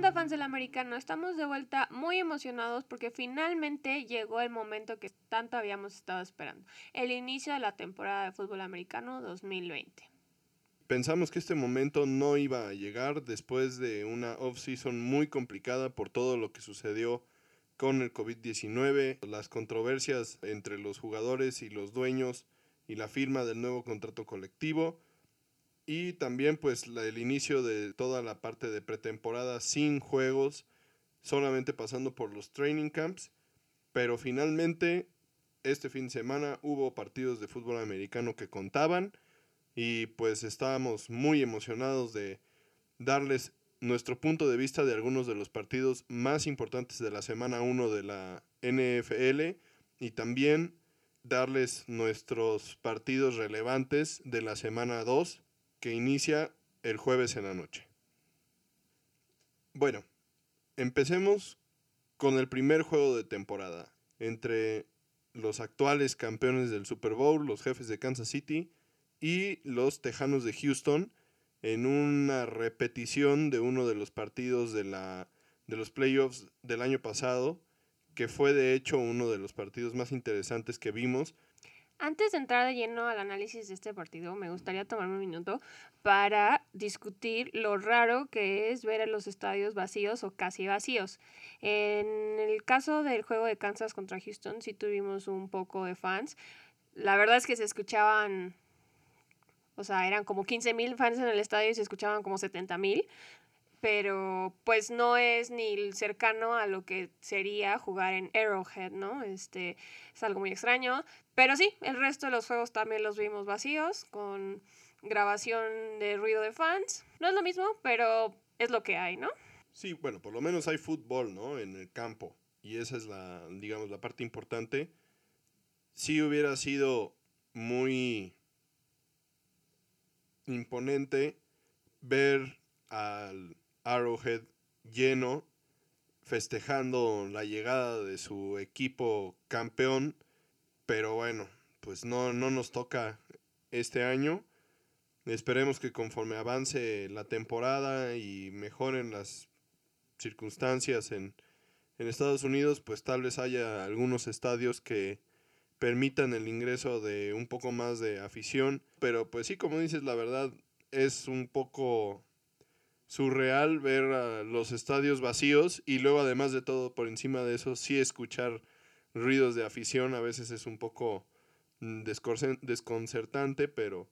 Hola fans del americano, estamos de vuelta muy emocionados porque finalmente llegó el momento que tanto habíamos estado esperando, el inicio de la temporada de fútbol americano 2020. Pensamos que este momento no iba a llegar después de una off-season muy complicada por todo lo que sucedió con el COVID-19, las controversias entre los jugadores y los dueños y la firma del nuevo contrato colectivo y también pues el inicio de toda la parte de pretemporada sin juegos, solamente pasando por los training camps, pero finalmente este fin de semana hubo partidos de fútbol americano que contaban y pues estábamos muy emocionados de darles nuestro punto de vista de algunos de los partidos más importantes de la semana 1 de la NFL y también darles nuestros partidos relevantes de la semana 2 que inicia el jueves en la noche. Bueno, empecemos con el primer juego de temporada entre los actuales campeones del Super Bowl, los jefes de Kansas City y los Tejanos de Houston, en una repetición de uno de los partidos de, la, de los playoffs del año pasado, que fue de hecho uno de los partidos más interesantes que vimos. Antes de entrar de lleno al análisis de este partido, me gustaría tomarme un minuto para discutir lo raro que es ver a los estadios vacíos o casi vacíos. En el caso del juego de Kansas contra Houston, sí tuvimos un poco de fans. La verdad es que se escuchaban o sea, eran como 15 mil fans en el estadio y se escuchaban como 70 mil. Pero pues no es ni cercano a lo que sería jugar en Arrowhead, ¿no? Este es algo muy extraño. Pero sí, el resto de los juegos también los vimos vacíos, con grabación de ruido de fans. No es lo mismo, pero es lo que hay, ¿no? Sí, bueno, por lo menos hay fútbol, ¿no? En el campo. Y esa es la, digamos, la parte importante. Si hubiera sido muy imponente ver al Arrowhead lleno festejando la llegada de su equipo campeón, pero bueno, pues no, no nos toca este año. Esperemos que conforme avance la temporada y mejoren las circunstancias en, en Estados Unidos, pues tal vez haya algunos estadios que permitan el ingreso de un poco más de afición. Pero pues sí, como dices, la verdad es un poco surreal ver los estadios vacíos y luego además de todo por encima de eso sí escuchar ruidos de afición a veces es un poco mm, desconcertante, pero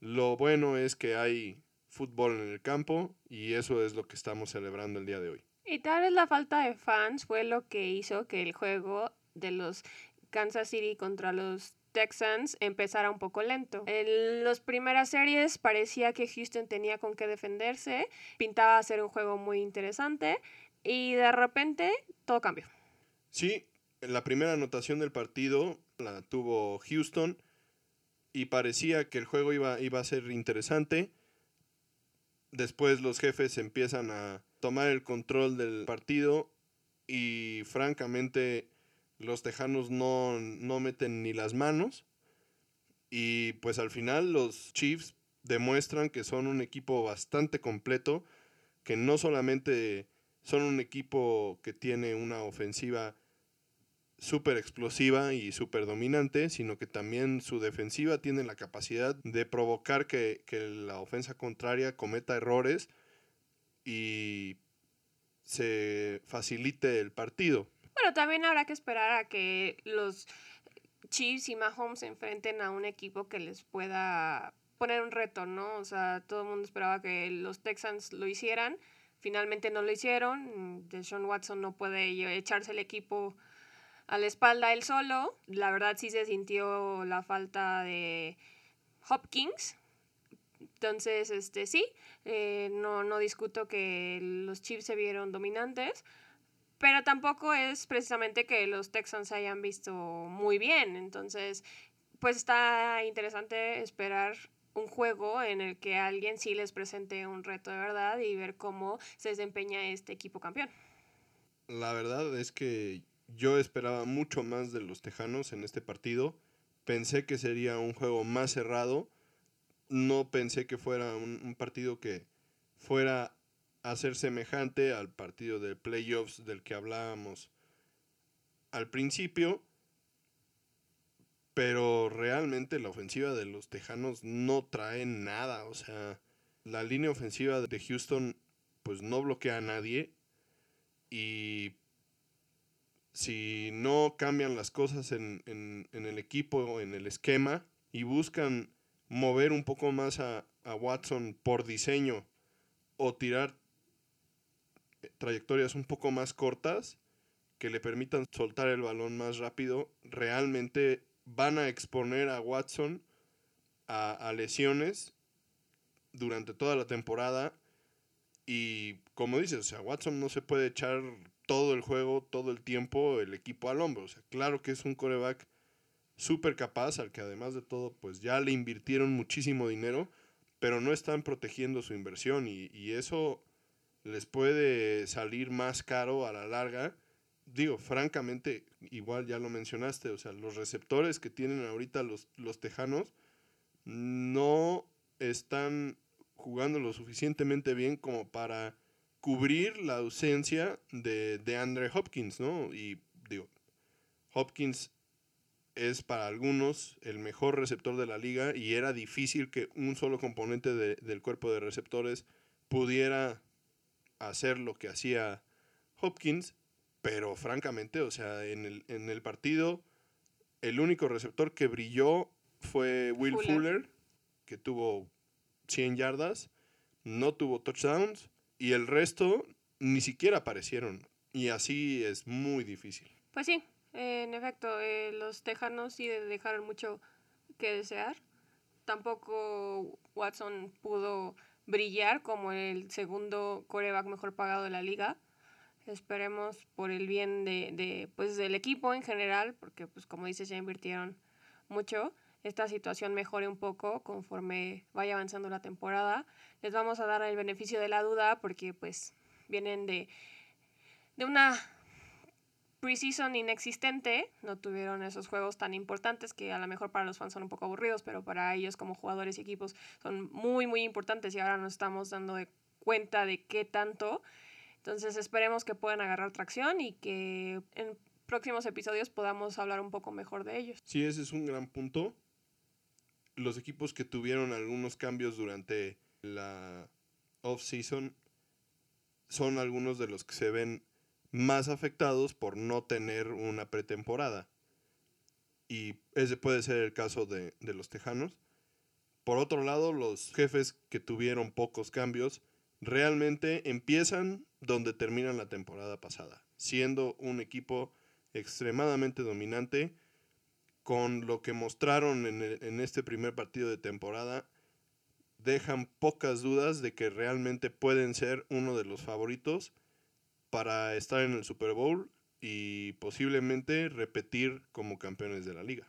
lo bueno es que hay fútbol en el campo y eso es lo que estamos celebrando el día de hoy. Y tal vez la falta de fans fue lo que hizo que el juego de los Kansas City contra los Texans empezara un poco lento. En las primeras series parecía que Houston tenía con qué defenderse, pintaba ser un juego muy interesante y de repente todo cambió. Sí, la primera anotación del partido la tuvo Houston y parecía que el juego iba, iba a ser interesante. Después los jefes empiezan a tomar el control del partido y francamente los Tejanos no, meten ni las manos. Y pues al final los Chiefs demuestran que son un equipo bastante completo, que no solamente son un equipo que tiene una ofensiva súper explosiva y súper dominante, sino que también su defensiva tiene la capacidad de provocar que, que la ofensa contraria cometa errores y se facilite el partido. Pero también habrá que esperar a que los Chiefs y Mahomes se enfrenten a un equipo que les pueda poner un reto, ¿no? O sea, todo el mundo esperaba que los Texans lo hicieran. Finalmente no lo hicieron. Deshaun Watson no puede echarse el equipo a la espalda él solo. La verdad sí se sintió la falta de Hopkins. Entonces, este sí, eh, no, no discuto que los Chiefs se vieron dominantes, pero tampoco es precisamente que los Texans se hayan visto muy bien. Entonces, pues está interesante esperar un juego en el que alguien sí les presente un reto de verdad y ver cómo se desempeña este equipo campeón. La verdad es que yo esperaba mucho más de los Tejanos en este partido. Pensé que sería un juego más cerrado. No pensé que fuera un, un partido que fuera a ser semejante al partido de playoffs del que hablábamos al principio, pero realmente la ofensiva de los Tejanos no trae nada, o sea, la línea ofensiva de Houston pues no bloquea a nadie y si no cambian las cosas en, en, en el equipo, en el esquema y buscan mover un poco más a, a Watson por diseño o tirar trayectorias un poco más cortas que le permitan soltar el balón más rápido, realmente van a exponer a Watson a, lesiones durante toda la temporada. Y como dices, o sea, Watson no se puede echar todo el juego, todo el tiempo, el equipo al hombro. O sea, claro que es un coreback súper capaz, al que además de todo, pues ya le invirtieron muchísimo dinero, pero no están protegiendo su inversión y, y eso les puede salir más caro a la larga. Digo, francamente, igual ya lo mencionaste, o sea, los receptores que tienen ahorita los, los tejanos no están jugando lo suficientemente bien como para cubrir la ausencia de, de Andre Hopkins, ¿no? Y digo, Hopkins es para algunos el mejor receptor de la liga y era difícil que un solo componente de, del cuerpo de receptores pudiera hacer lo que hacía Hopkins, pero francamente, o sea, en el, en el partido el único receptor que brilló fue Will Fuller, Fuller que tuvo 100 yardas, no tuvo touchdowns y el resto ni siquiera aparecieron. Y así es muy difícil. Pues sí, en efecto, eh, los tejanos sí dejaron mucho que desear. Tampoco Watson pudo brillar como el segundo coreback mejor pagado de la liga. Esperemos por el bien de, de, pues, del equipo en general, porque pues como dices ya invirtieron mucho esta situación mejore un poco conforme vaya avanzando la temporada. Les vamos a dar el beneficio de la duda porque pues vienen de, de una preseason inexistente, no tuvieron esos juegos tan importantes que a lo mejor para los fans son un poco aburridos, pero para ellos como jugadores y equipos son muy, muy importantes y ahora nos estamos dando de cuenta de qué tanto. Entonces esperemos que puedan agarrar tracción y que en próximos episodios podamos hablar un poco mejor de ellos. Sí, ese es un gran punto los equipos que tuvieron algunos cambios durante la off-season son algunos de los que se ven más afectados por no tener una pretemporada. Y ese puede ser el caso de, de los Tejanos. Por otro lado, los jefes que tuvieron pocos cambios realmente empiezan donde terminan la temporada pasada, siendo un equipo extremadamente dominante con lo que mostraron en, en, este primer partido de temporada, dejan pocas dudas de que realmente pueden ser uno de los favoritos para estar en el Super Bowl y posiblemente repetir como campeones de la liga.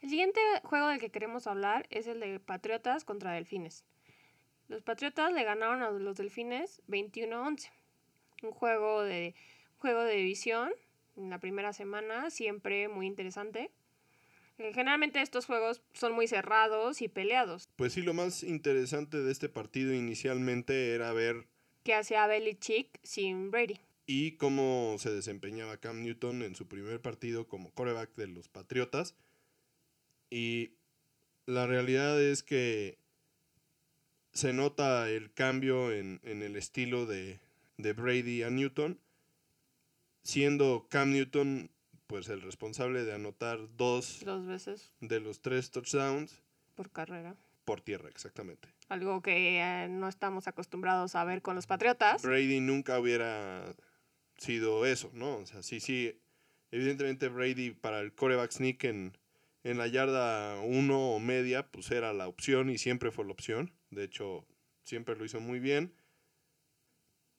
El siguiente juego del que queremos hablar es el de Patriotas contra Delfines. Los Patriotas le ganaron a los Delfines 21-11. Un juego de, juego de división en la primera semana, siempre muy interesante. Eh, generalmente estos juegos son muy cerrados y peleados. Pues sí, lo más interesante de este partido inicialmente era ver qué hacía Belichick sin Brady. Y cómo se desempeñaba Cam Newton en su primer partido como coreback de los Patriotas. Y la realidad es que se nota el cambio en, en el estilo de, de Brady a Newton, siendo Cam Newton pues el responsable de anotar dos, dos veces de los tres touchdowns por carrera. Por tierra, exactamente. Algo que eh, no estamos acostumbrados a ver con los Patriotas. Brady nunca hubiera sido eso, ¿no? O sea, sí, sí. Evidentemente Brady para el coreback sneak en, en la yarda uno o media, pues era la opción y siempre fue la opción. De hecho, siempre lo hizo muy bien.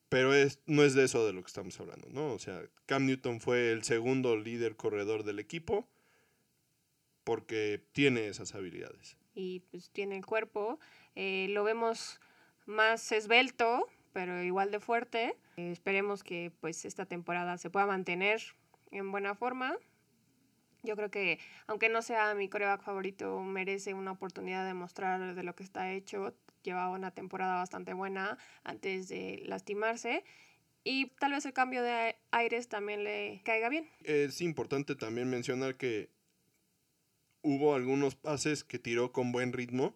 Pero es, no es de eso de lo que estamos hablando, ¿no? O sea, Cam Newton fue el segundo líder corredor del equipo porque tiene esas habilidades. Y pues tiene el cuerpo. Eh, lo vemos más esbelto, pero igual de fuerte. Eh, esperemos que pues esta temporada se pueda mantener en buena forma. Yo creo que, aunque no sea mi coreback favorito, merece una oportunidad de mostrar de lo que está hecho. llevaba una temporada bastante buena antes de lastimarse. Y tal vez el cambio de aires también le caiga bien. Es importante también mencionar que hubo algunos pases que tiró con buen ritmo.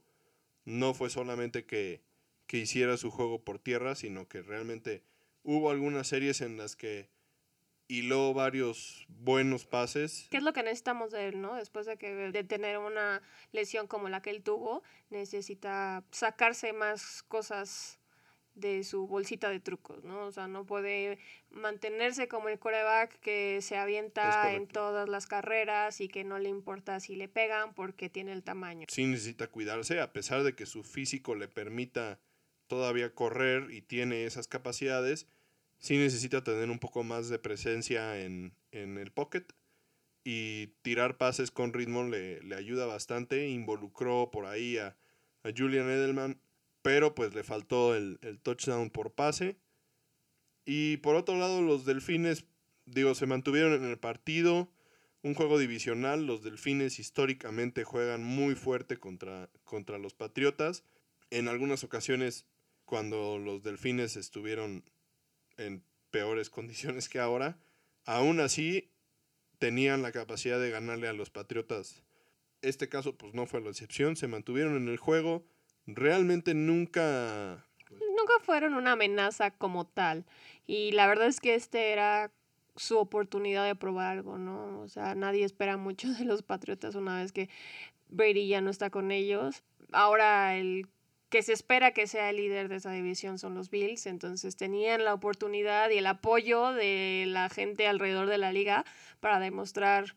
No fue solamente que, que hiciera su juego por tierra, sino que realmente hubo algunas series en las que hiló varios buenos pases. ¿Qué es lo que necesitamos de él, no? Después de que de tener una lesión como la que él tuvo, necesita sacarse más cosas de su bolsita de trucos, ¿no? O sea, no puede mantenerse como el coreback que se avienta en todas las carreras y que no le importa si le pegan porque tiene el tamaño. Sí necesita cuidarse, a pesar de que su físico le permita todavía correr y tiene esas capacidades, sí necesita tener un poco más de presencia en, el pocket y tirar pases con ritmo le, le ayuda bastante. Involucró por ahí a, a, Julian Edelman, pero pues le faltó el, el, touchdown por pase. Y por otro lado, los delfines, digo, se mantuvieron en el partido. Un juego divisional, los delfines históricamente juegan muy fuerte contra, contra los patriotas. En algunas ocasiones, cuando los delfines estuvieron en peores condiciones que ahora, aún así tenían la capacidad de ganarle a los Patriotas. Este caso pues no fue la excepción, se mantuvieron en el juego, realmente nunca... Nunca fueron una amenaza como tal. Y la verdad es que este era su oportunidad de probar algo, ¿no? O sea, nadie espera mucho de los Patriotas una vez que Brady ya no está con ellos. Ahora el que se espera que sea el líder de esa división son los Bills, entonces tenían la oportunidad y el apoyo de la gente alrededor de la liga para demostrar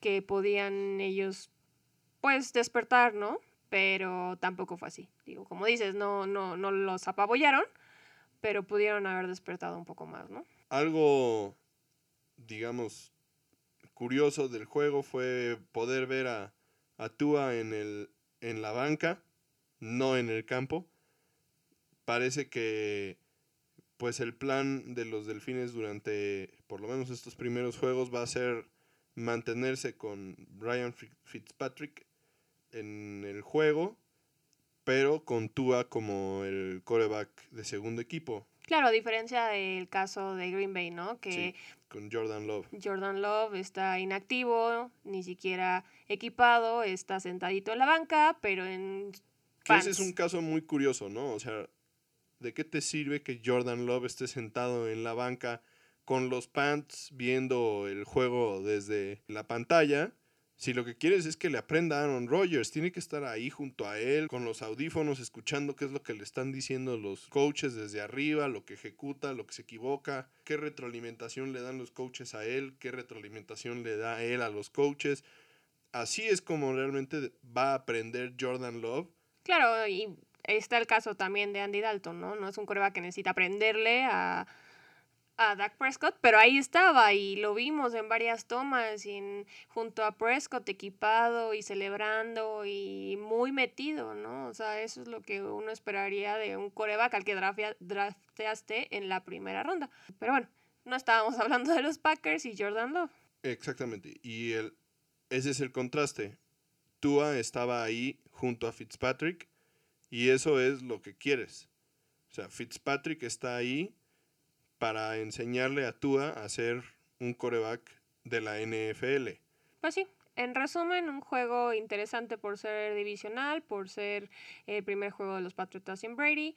que podían ellos pues despertar, ¿no? Pero tampoco fue así. Digo, como dices, no, no, no los apabollaron, pero pudieron haber despertado un poco más, ¿no? Algo, digamos, curioso del juego fue poder ver a, a Tua en, el, en la banca no en el campo. Parece que pues el plan de los delfines durante por lo menos estos primeros juegos va a ser mantenerse con Ryan Fitzpatrick en el juego, pero con Tua como el coreback de segundo equipo. Claro, a diferencia del caso de Green Bay, ¿no? Que con Jordan Love. Jordan Love está inactivo, ni siquiera equipado, está sentadito en la banca, pero en ese es un caso muy curioso, ¿no? O sea, ¿de qué te sirve que Jordan Love esté sentado en la banca con los pants viendo el juego desde la pantalla? Si lo que quieres es que le aprenda a Aaron Rodgers, tiene que estar ahí junto a él, con los audífonos, escuchando qué es lo que le están diciendo los coaches desde arriba, lo que ejecuta, lo que se equivoca, qué retroalimentación le dan los coaches a él, qué retroalimentación le da él a los coaches. Así es como realmente va a aprender Jordan Love Claro, y está el caso también de Andy Dalton, ¿no? No es un coreback que necesita aprenderle a, a Dak Prescott, pero ahí estaba y lo vimos en varias tomas y junto a Prescott equipado y celebrando y muy metido, ¿no? O sea, eso es lo que uno esperaría de un coreback al que drafteaste en la primera ronda. Pero bueno, no estábamos hablando de los Packers y Jordan Love. Exactamente, y el, ese es el contraste. Tua estaba ahí junto a Fitzpatrick y eso es lo que quieres. O sea, Fitzpatrick está ahí para enseñarle a Tua a ser un coreback de la NFL. Pues sí, en resumen, un juego interesante por ser divisional, por ser el primer juego de los Patriotas sin Brady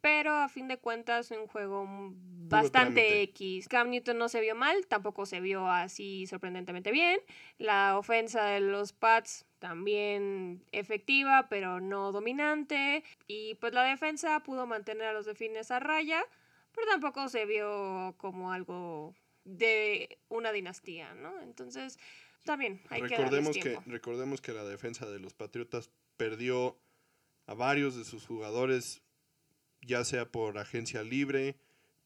pero a fin de cuentas un juego bastante X. Cam Newton no se vio mal, tampoco se vio así sorprendentemente bien. La ofensa de los Pats también efectiva, pero no dominante. Y pues la defensa pudo mantener a los defines a raya, pero tampoco se vio como algo de una dinastía, ¿no? Entonces, también hay recordemos que, que Recordemos que la defensa de los Patriotas perdió a varios de sus jugadores ya sea por agencia libre,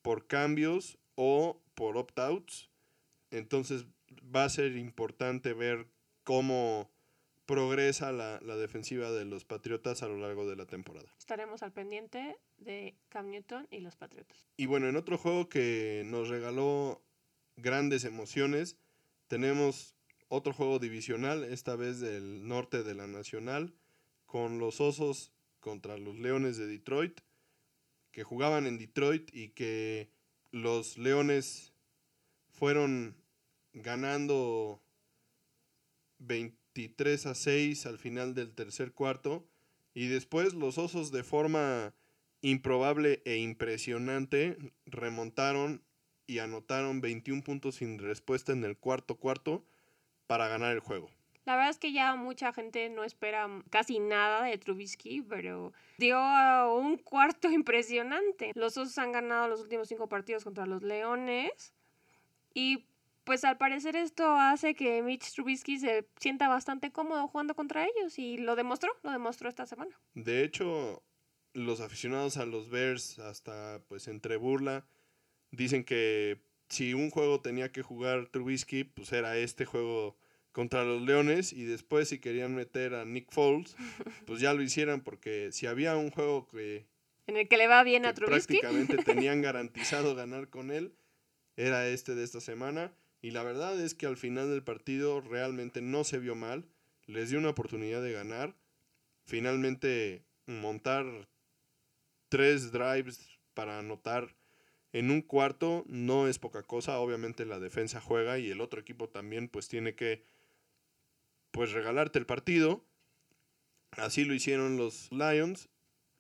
por cambios o por opt-outs. Entonces va a ser importante ver cómo progresa la, defensiva de los Patriotas a lo largo de la temporada. Estaremos al pendiente de Cam Newton y los Patriotas. Y bueno, en otro juego que nos regaló grandes emociones, tenemos otro juego divisional, esta vez del norte de la Nacional, con los Osos contra los Leones de Detroit, que jugaban en Detroit y que los Leones fueron ganando 23 a 6 al final del tercer cuarto y después los Osos de forma improbable e impresionante remontaron y anotaron 21 puntos sin respuesta en el cuarto cuarto para ganar el juego. La verdad es que ya mucha gente no espera casi nada de Trubisky, pero dio un cuarto impresionante. Los Osos han ganado los últimos cinco partidos contra los Leones y pues al parecer esto hace que Mitch Trubisky se sienta bastante cómodo jugando contra ellos y lo demostró, lo demostró esta semana. De hecho, los aficionados a los Bears, hasta pues entre burla, dicen que si un juego tenía que jugar Trubisky, pues era este juego contra los Leones y después si querían meter a Nick Foles, pues ya lo hicieran porque si había un juego que en el que le va bien a Trubisky. prácticamente tenían garantizado ganar con él, era este de esta semana y la verdad es que al final del partido realmente no se vio mal, les dio una oportunidad de ganar, finalmente montar tres drives para anotar en un cuarto no es poca cosa, obviamente la defensa juega y el otro equipo también pues tiene que pues regalarte el partido. Así lo hicieron los Lions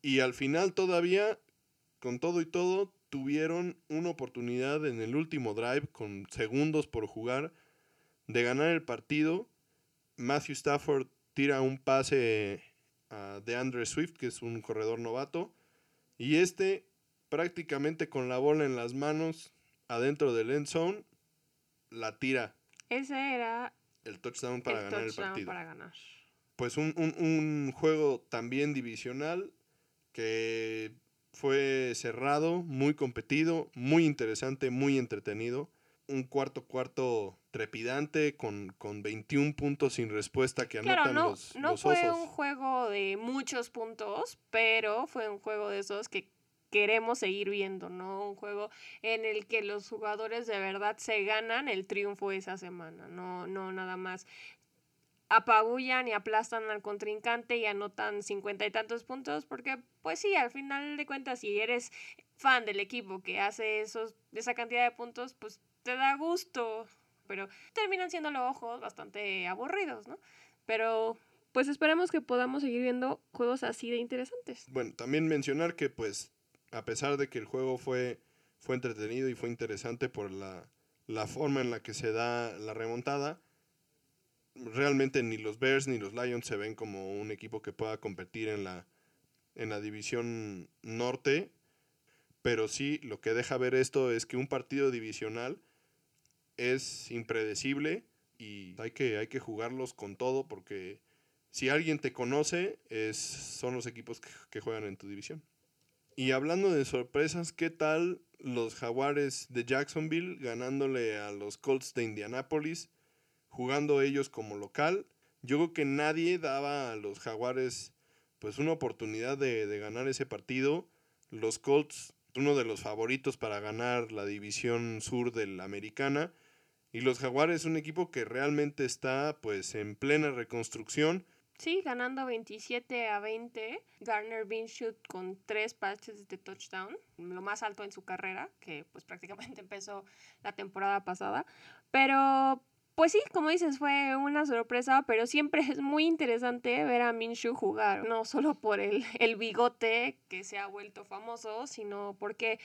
y al final todavía con todo y todo tuvieron una oportunidad en el último drive con segundos por jugar de ganar el partido. Matthew Stafford tira un pase a DeAndre Swift, que es un corredor novato, y este prácticamente con la bola en las manos adentro del end zone la tira. Ese era el touchdown para ganar el partido. Para ganar. Pues un, un, un juego también divisional que fue cerrado, muy competido, muy interesante, muy entretenido. Un cuarto cuarto trepidante con, con 21 puntos sin respuesta que anotan no, los, no los fue osos. un juego de muchos puntos, pero fue un juego de esos que queremos seguir viendo, ¿no? Un juego en el que los jugadores de verdad se ganan el triunfo esa semana, no, no nada más apabullan y aplastan al contrincante y anotan cincuenta y tantos puntos, porque pues sí, al final de cuentas, si eres fan del equipo que hace esos, esa cantidad de puntos, pues te da gusto, pero terminan siendo los ojos bastante aburridos, ¿no? Pero pues esperemos que podamos seguir viendo juegos así de interesantes. Bueno, también mencionar que pues a pesar de que el juego fue, fue entretenido y fue interesante por la, la forma en la que se da la remontada, realmente ni los Bears ni los Lions se ven como un equipo que pueda competir en la, en la división norte, pero sí lo que deja ver esto es que un partido divisional es impredecible y hay que, hay que jugarlos con todo porque si alguien te conoce es, son los equipos que, juegan en tu división. Y hablando de sorpresas, ¿qué tal los Jaguares de Jacksonville ganándole a los Colts de Indianapolis? jugando ellos como local. Yo creo que nadie daba a los Jaguares pues una oportunidad de, de, ganar ese partido. Los Colts, uno de los favoritos para ganar la división sur de la americana. Y los Jaguares, un equipo que realmente está pues en plena reconstrucción. Sí, ganando 27 a 20. Garner Minshew con tres pases de touchdown, lo más alto en su carrera, que pues prácticamente empezó la temporada pasada. Pero pues sí, como dices, fue una sorpresa, pero siempre es muy interesante ver a Minshew jugar, no solo por el, el bigote que se ha vuelto famoso, sino porque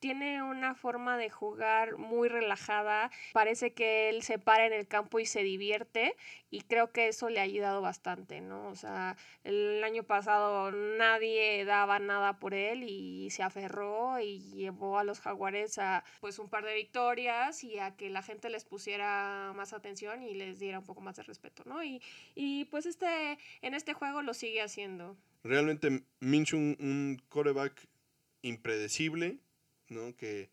tiene una forma de jugar muy relajada. Parece que él se para en el campo y se divierte y creo que eso le ha ayudado bastante, ¿no? O sea, el año pasado nadie daba nada por él y se aferró y llevó a los jaguares a pues un par de victorias y a que la gente les pusiera más atención y les diera un poco más de respeto, ¿no? Y, y pues este, en este juego lo sigue haciendo. Realmente Minshew un, un coreback impredecible, ¿no? Que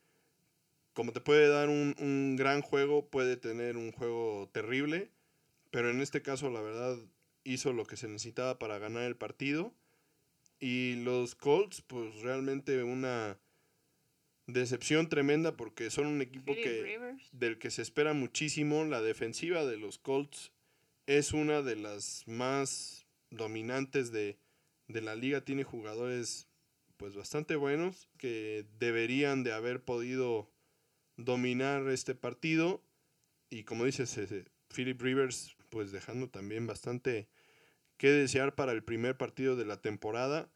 como te puede dar un, un, gran juego, puede tener un juego terrible, pero en este caso la verdad hizo lo que se necesitaba para ganar el partido. Y los Colts, pues realmente una decepción tremenda porque son un equipo que, del que se espera muchísimo. La defensiva de los Colts es una de las más dominantes de, de la liga tiene jugadores pues bastante buenos que deberían de haber podido dominar este partido. Y como dices Philip Rivers pues dejando también bastante que desear para el primer partido de la temporada.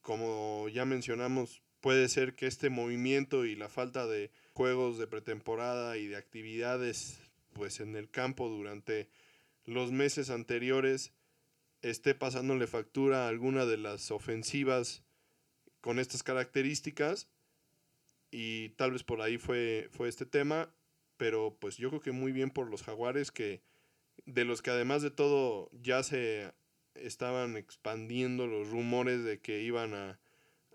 Como ya mencionamos puede ser que este movimiento y la falta de juegos de pretemporada y de actividades pues en el campo durante los meses anteriores esté pasándole factura a alguna de las ofensivas con estas características y tal vez por ahí fue, fue este tema, pero pues yo creo que muy bien por los jaguares que de los que además de todo ya se estaban expandiendo los rumores de que iban a,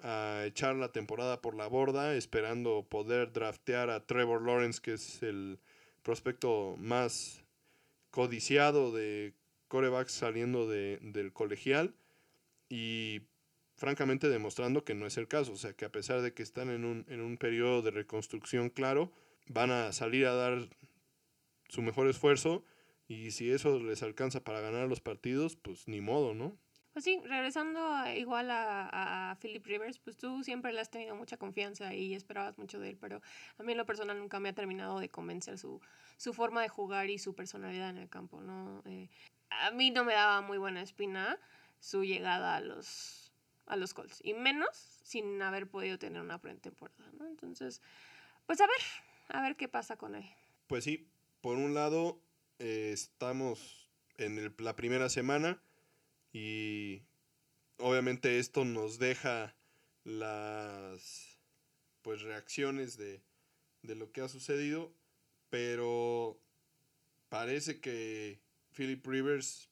a echar la temporada por la borda, esperando poder draftear a Trevor Lawrence, que es el prospecto más codiciado de corebacks saliendo de, del colegial. Y francamente demostrando que no es el caso, o sea que a pesar de que están en un, en un periodo de reconstrucción claro, van a salir a dar su mejor esfuerzo y si eso les alcanza para ganar los partidos, pues ni modo, ¿no? Pues sí, regresando igual a, a, Philip Rivers, pues tú siempre le has tenido mucha confianza y esperabas mucho de él, pero a mí en lo personal nunca me ha terminado de convencer su, su forma de jugar y su personalidad en el campo, ¿no? Eh, a mí no me daba muy buena espina su llegada a los, a los Colts, y menos sin haber podido tener una pretemporada, ¿no? Entonces, pues a ver, a ver qué pasa con él. Pues sí, por un lado, eh, estamos en el, la primera semana y obviamente esto nos deja las pues reacciones de, de lo que ha sucedido, pero parece que Philip Rivers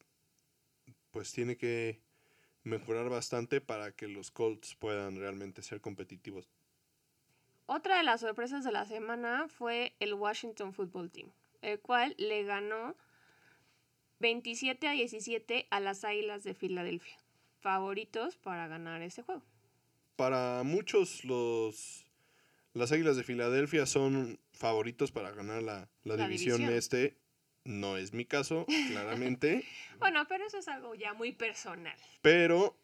pues tiene que mejorar bastante para que los Colts puedan realmente ser competitivos. Otra de las sorpresas de la semana fue el Washington Football Team, el cual le ganó 27 a 17 a las Águilas de Filadelfia, favoritos para ganar ese juego. Para muchos los las Águilas de Filadelfia son favoritos para ganar la, división, este. No es mi caso, claramente. bueno, pero eso es algo ya muy personal. Pero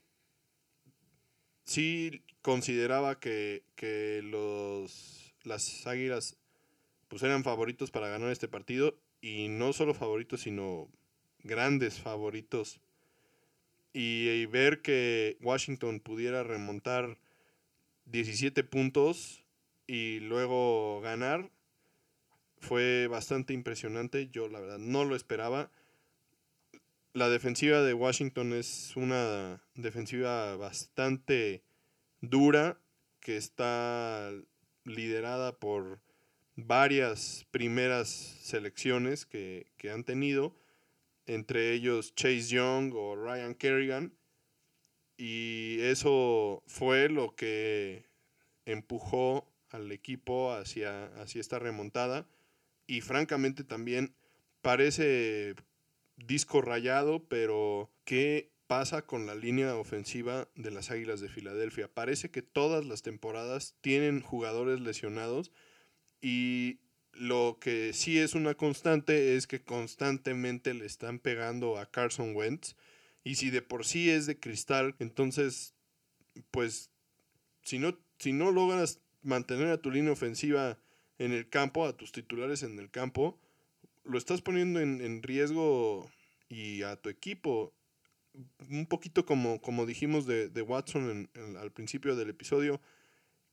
sí consideraba que, que los, las Águilas pues eran favoritos para ganar este partido y no solo favoritos, sino grandes favoritos. Y, ver que Washington pudiera remontar 17 puntos y luego ganar fue bastante impresionante. Yo la verdad no lo esperaba. La defensiva de Washington es una defensiva bastante dura que está liderada por varias primeras selecciones que, que han tenido entre ellos Chase Young o Ryan Kerrigan. Y eso fue lo que empujó al equipo hacia, hacia esta remontada. Y francamente también parece disco rayado, pero ¿qué pasa con la línea ofensiva de las Águilas de Filadelfia? Parece que todas las temporadas tienen jugadores lesionados y lo que sí es una constante es que constantemente le están pegando a Carson Wentz. Y si de por sí es de cristal, entonces, pues, si no, si no logras mantener a tu línea ofensiva en el campo, a tus titulares en el campo, lo estás poniendo en, riesgo y a tu equipo. Un poquito como, como dijimos de, Watson al principio del episodio,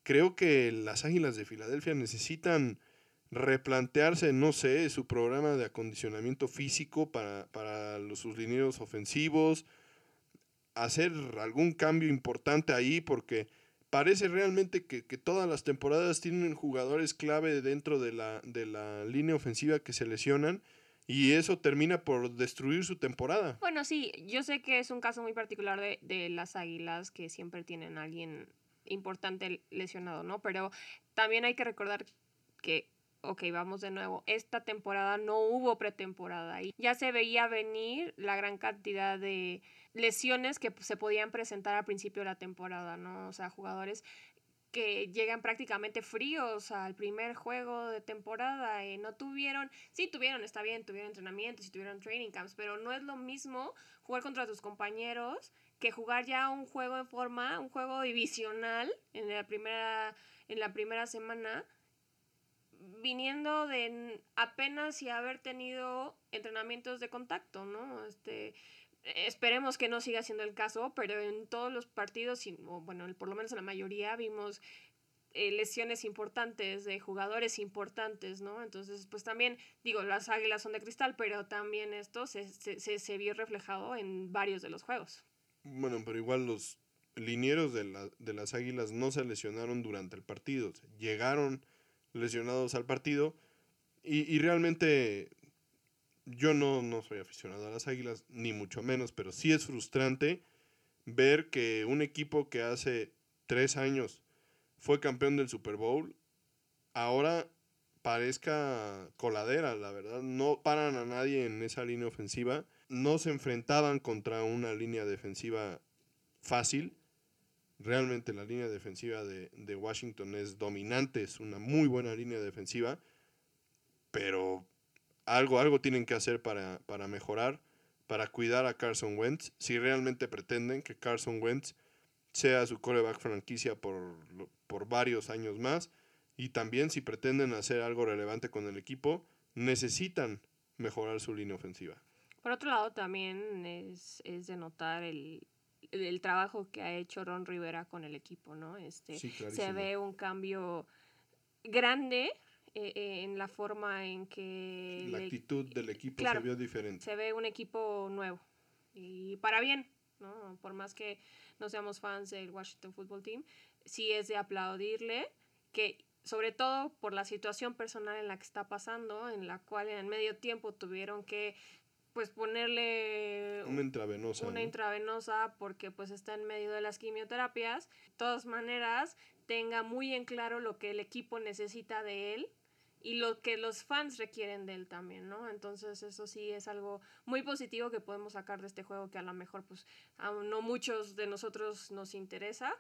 creo que las Águilas de Filadelfia necesitan replantearse, no sé, su programa de acondicionamiento físico para, los, sus linieros ofensivos, hacer algún cambio importante ahí, porque parece realmente que, todas las temporadas tienen jugadores clave dentro de la, de la línea ofensiva que se lesionan. Y eso termina por destruir su temporada. Bueno, sí, yo sé que es un caso muy particular de, de las águilas que siempre tienen a alguien importante lesionado, ¿no? Pero también hay que recordar que ok, vamos de nuevo, esta temporada no hubo pretemporada y ya se veía venir la gran cantidad de lesiones que se podían presentar al principio de la temporada, ¿no? O sea, jugadores que llegan prácticamente fríos al primer juego de temporada. y no tuvieron, sí tuvieron, está bien, tuvieron entrenamientos y tuvieron training camps, pero no es lo mismo jugar contra tus compañeros que jugar ya un juego en forma, un juego divisional en la primera, en la primera semana, viniendo de apenas y haber tenido entrenamientos de contacto, ¿no? Este, Esperemos que no siga siendo el caso, pero en todos los partidos, o bueno, por lo menos en la mayoría, vimos eh, lesiones importantes de jugadores importantes, ¿no? Entonces, pues también, digo, las águilas son de cristal, pero también esto se, se, se vio reflejado en varios de los juegos. Bueno, pero igual los linieros de, la, de las águilas no se lesionaron durante el partido, llegaron lesionados al partido y, y realmente yo no, no soy aficionado a las Águilas, ni mucho menos, pero sí es frustrante ver que un equipo que hace tres años fue campeón del Super Bowl, ahora parezca coladera, la verdad. No paran a nadie en esa línea ofensiva. No se enfrentaban contra una línea defensiva fácil. Realmente la línea defensiva de, de Washington es dominante, es una muy buena línea defensiva. Pero algo, algo tienen que hacer para, mejorar, para cuidar a Carson Wentz, si realmente pretenden que Carson Wentz sea su coreback franquicia por, por varios años más, y también si pretenden hacer algo relevante con el equipo, necesitan mejorar su línea ofensiva. Por otro lado, también es, es de notar el, el trabajo que ha hecho Ron Rivera con el equipo, ¿no? Este, se ve un cambio grande en la forma en que... La actitud del equipo se vio diferente. Se ve un equipo nuevo y para bien, ¿no? Por más que no seamos fans del Washington Football Team, sí es de aplaudirle que sobre todo por la situación personal en la que está pasando, en la cual en medio tiempo tuvieron que pues ponerle una intravenosa, una intravenosa porque pues está en medio de las quimioterapias. De todas maneras, tenga muy en claro lo que el equipo necesita de él y lo que los fans requieren de él también, ¿no? Entonces eso sí es algo muy positivo que podemos sacar de este juego que a lo mejor pues a no muchos de nosotros nos interesa,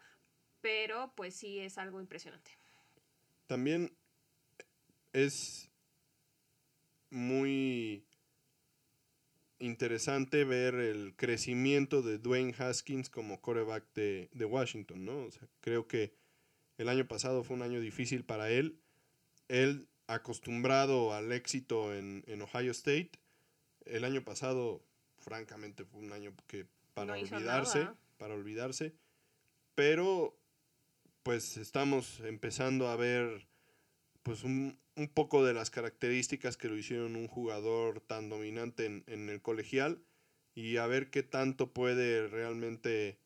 pero pues sí es algo impresionante. También es muy interesante ver el crecimiento de Dwayne Haskins como coreback de, de Washington, ¿no? O sea, creo que el año pasado fue un año difícil para él. Él acostumbrado al éxito en, Ohio State. El año pasado, francamente, fue un año que para olvidarse, para olvidarse. Pero, pues estamos empezando a ver, pues un, poco de las características que lo hicieron un jugador tan dominante en, en el colegial y a ver qué tanto puede realmente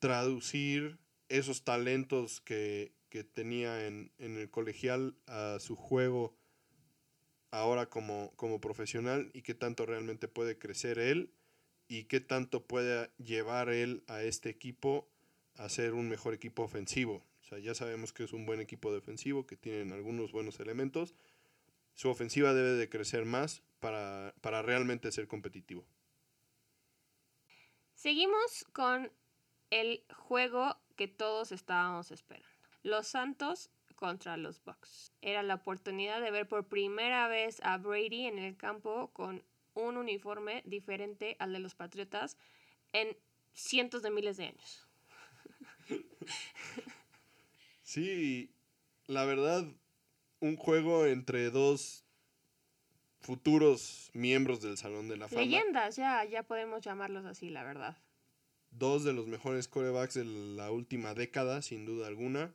traducir esos talentos que, que tenía en, el colegial a su juego ahora como, como profesional y qué tanto realmente puede crecer él y qué tanto puede llevar él a este equipo a ser un mejor equipo ofensivo. O sea, ya sabemos que es un buen equipo defensivo, que tienen algunos buenos elementos. Su ofensiva debe de crecer más para, para realmente ser competitivo. Seguimos con el juego que todos estábamos esperando. Los Santos contra los Bucks. Era la oportunidad de ver por primera vez a Brady en el campo con un uniforme diferente al de los Patriotas en cientos de miles de años. Sí, la verdad, un juego entre dos futuros miembros del Salón de la Fama. Leyendas, ya, ya podemos llamarlos así, la verdad. Dos de los mejores corebacks de la última década, sin duda alguna.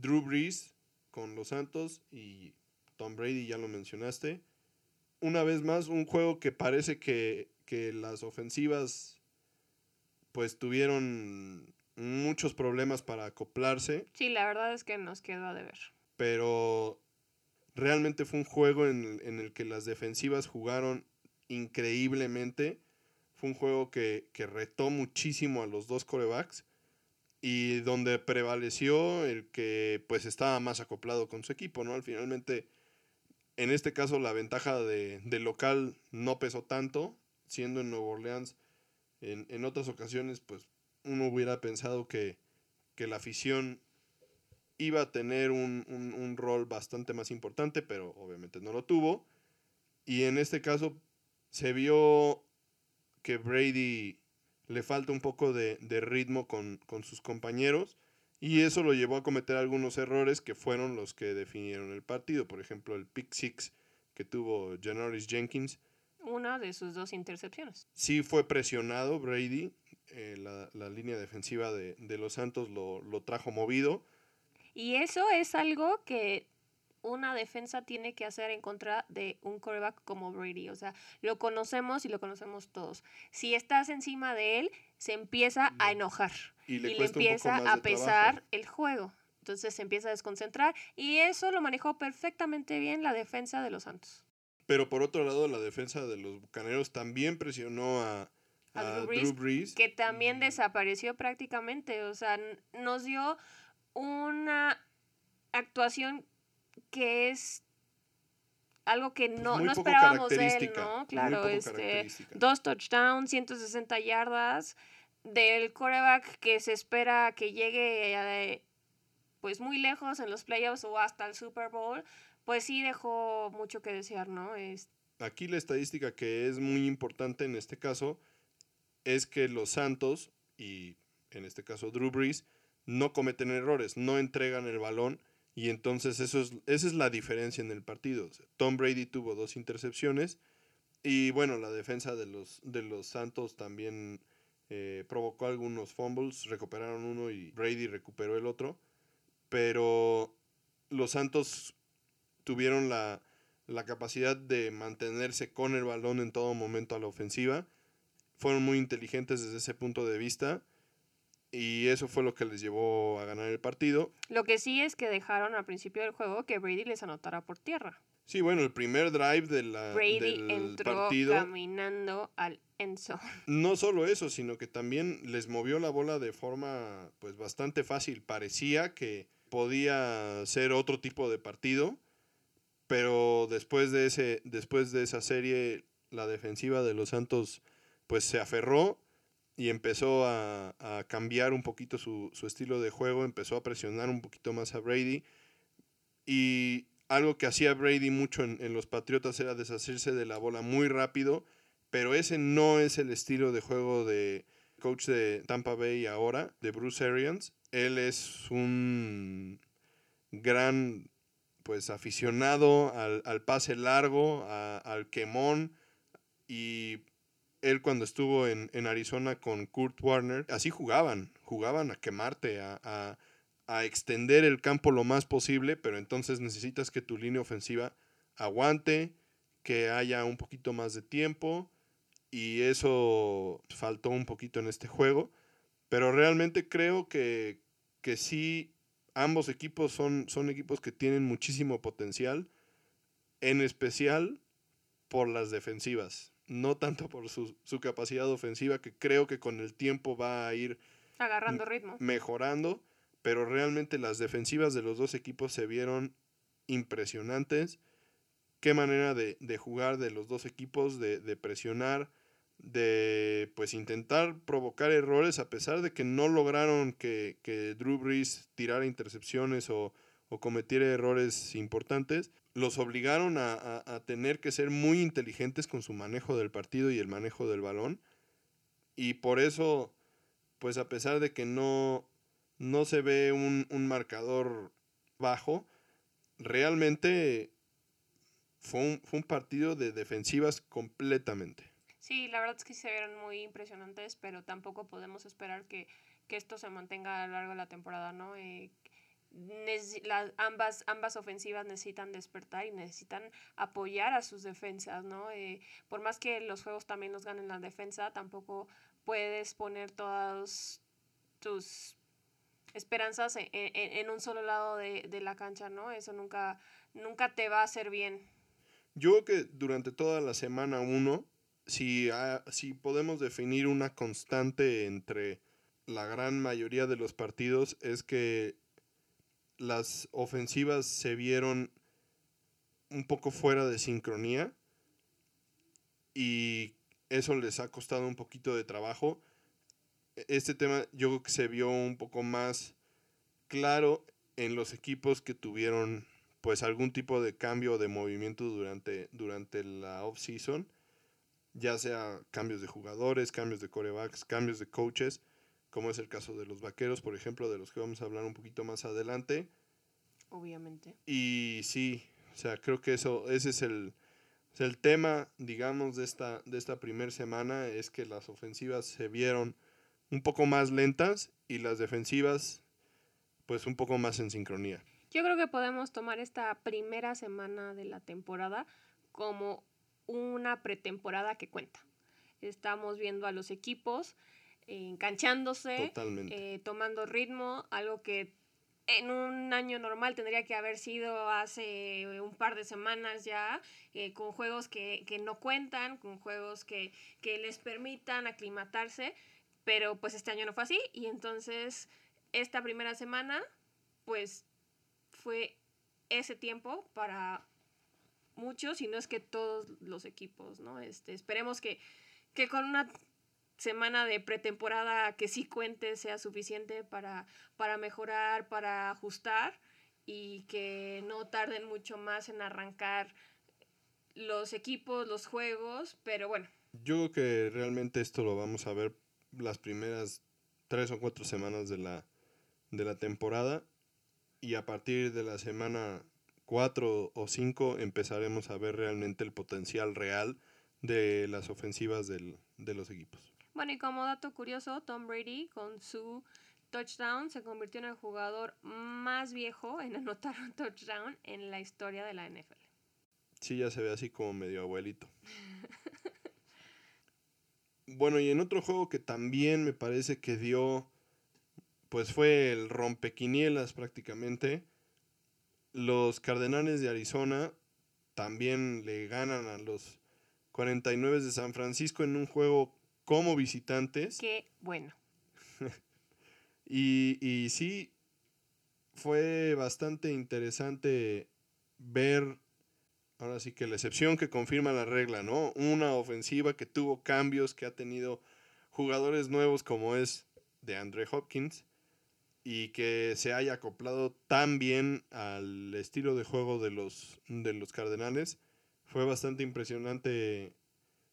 Drew Brees con los Santos y Tom Brady, ya lo mencionaste. Una vez más, un juego que parece que, las ofensivas pues tuvieron muchos problemas para acoplarse. Sí, la verdad es que nos quedó a deber. Pero realmente fue un juego en, en el que las defensivas jugaron increíblemente. Fue un juego que, que retó muchísimo a los dos corebacks y donde prevaleció el que pues estaba más acoplado con su equipo, ¿no? Al finalmente, en este caso la ventaja de, local no pesó tanto, siendo en Nueva Orleans, en, otras ocasiones pues uno hubiera pensado que, la afición iba a tener un, un, un rol bastante más importante, pero obviamente no lo tuvo. Y en este caso se vio que Brady le falta un poco de, de ritmo con, con, sus compañeros y eso lo llevó a cometer algunos errores que fueron los que definieron el partido. Por ejemplo, el pick six que tuvo Janoris Jenkins. Una de sus dos intercepciones. Sí fue presionado Brady. Eh, la, la, línea defensiva de, de los Santos lo, lo trajo movido. Y eso es algo que una defensa tiene que hacer en contra de un quarterback como Brady. O sea, lo conocemos y lo conocemos todos. Si estás encima de él, se empieza a enojar y le, y le empieza a pesar trabajo. el juego. Entonces se empieza a desconcentrar y eso lo manejó perfectamente bien la defensa de los Santos. Pero por otro lado, la defensa de los Bucaneros también presionó a, a, a Drew, Brees, Drew, Brees, Que también desapareció prácticamente. O sea, nos dio una actuación que es algo que no, no esperábamos de él, ¿no? Claro, este, dos touchdowns, 160 yardas del coreback que se espera que llegue eh, pues muy lejos en los playoffs o hasta el Super Bowl, pues sí dejó mucho que desear, ¿no? Aquí la estadística que es muy importante en este caso es que los Santos y en este caso Drew Brees no cometen errores, no entregan el balón y entonces eso es, esa es la diferencia en el partido. Tom Brady tuvo dos intercepciones y bueno, la defensa de los, de los Santos también eh, provocó algunos fumbles, recuperaron uno y Brady recuperó el otro, pero los Santos tuvieron la, la capacidad de mantenerse con el balón en todo momento a la ofensiva. Fueron muy inteligentes desde ese punto de vista y eso fue lo que les llevó a ganar el partido. Lo que sí es que dejaron al principio del juego que Brady les anotara por tierra. Sí, bueno, el primer drive de la, Brady del entró partido. caminando al enzo. No solo eso, sino que también les movió la bola de forma pues bastante fácil. Parecía que podía ser otro tipo de partido, pero después de ese después de esa serie la defensiva de los Santos pues se aferró y empezó a, a cambiar un poquito su, su, estilo de juego, empezó a presionar un poquito más a Brady. Y algo que hacía Brady mucho en, en, los Patriotas era deshacerse de la bola muy rápido, pero ese no es el estilo de juego de coach de Tampa Bay ahora, de Bruce Arians. Él es un gran pues aficionado al, al pase largo, a, al quemón y él cuando estuvo en, en, Arizona con Kurt Warner, así jugaban, jugaban a quemarte, a, a, extender el campo lo más posible, pero entonces necesitas que tu línea ofensiva aguante, que haya un poquito más de tiempo, y eso faltó un poquito en este juego, pero realmente creo que, que sí, ambos equipos son, son equipos que tienen muchísimo potencial, en especial por las defensivas no tanto por su, su, capacidad ofensiva, que creo que con el tiempo va a ir agarrando ritmo, mejorando, pero realmente las defensivas de los dos equipos se vieron impresionantes. Qué manera de, de jugar de los dos equipos, de, de, presionar, de pues intentar provocar errores, a pesar de que no lograron que, que Drew Brees tirara intercepciones o, o cometiera errores importantes los obligaron a, a, a, tener que ser muy inteligentes con su manejo del partido y el manejo del balón. Y por eso, pues a pesar de que no, no se ve un, un marcador bajo, realmente fue un, fue un partido de defensivas completamente. Sí, la verdad es que se vieron muy impresionantes, pero tampoco podemos esperar que, que esto se mantenga a lo largo de la temporada, ¿no? Eh, las, ambas, ambas ofensivas necesitan despertar y necesitan apoyar a sus defensas, ¿no? Eh, por más que los juegos también los ganen la defensa, tampoco puedes poner todas tus esperanzas en, en, en un solo lado de, de, la cancha, ¿no? Eso nunca, nunca te va a hacer bien. Yo creo que durante toda la semana uno, si, si podemos definir una constante entre la gran mayoría de los partidos, es que las ofensivas se vieron un poco fuera de sincronía y eso les ha costado un poquito de trabajo. Este tema yo creo que se vio un poco más claro en los equipos que tuvieron pues algún tipo de cambio de movimiento durante, durante la off-season, ya sea cambios de jugadores, cambios de corebacks, cambios de coaches, como es el caso de los vaqueros, por ejemplo, de los que vamos a hablar un poquito más adelante. Obviamente. Y sí, o sea, creo que eso, ese es el, el tema, digamos, de esta, de esta primera semana, es que las ofensivas se vieron un poco más lentas y las defensivas pues un poco más en sincronía. Yo creo que podemos tomar esta primera semana de la temporada como una pretemporada que cuenta. Estamos viendo a los equipos enganchándose, eh, tomando ritmo, algo que en un año normal tendría que haber sido hace un par de semanas ya, eh, con juegos que, que, no cuentan, con juegos que, que les permitan aclimatarse, pero pues este año no fue así y entonces esta primera semana pues fue ese tiempo para muchos, y no es que todos los equipos, ¿no? Este, esperemos que, que con una semana de pretemporada que sí cuente sea suficiente para, para mejorar, para ajustar y que no tarden mucho más en arrancar los equipos, los juegos, pero bueno. Yo creo que realmente esto lo vamos a ver las primeras tres o cuatro semanas de la, de la temporada y a partir de la semana 4 o 5 empezaremos a ver realmente el potencial real de las ofensivas del, de los equipos. Bueno, y como dato curioso, Tom Brady con su touchdown se convirtió en el jugador más viejo en anotar un touchdown en la historia de la NFL. Sí, ya se ve así como medio abuelito. bueno, y en otro juego que también me parece que dio pues fue el rompequinielas prácticamente. Los Cardenales de Arizona también le ganan a los 49 de San Francisco en un juego como visitantes. Qué bueno. y, y sí, fue bastante interesante ver, ahora sí que la excepción que confirma la regla, ¿no? Una ofensiva que tuvo cambios, que ha tenido jugadores nuevos como es de Andre Hopkins y que se haya acoplado tan bien al estilo de juego de los, de los Cardenales. Fue bastante impresionante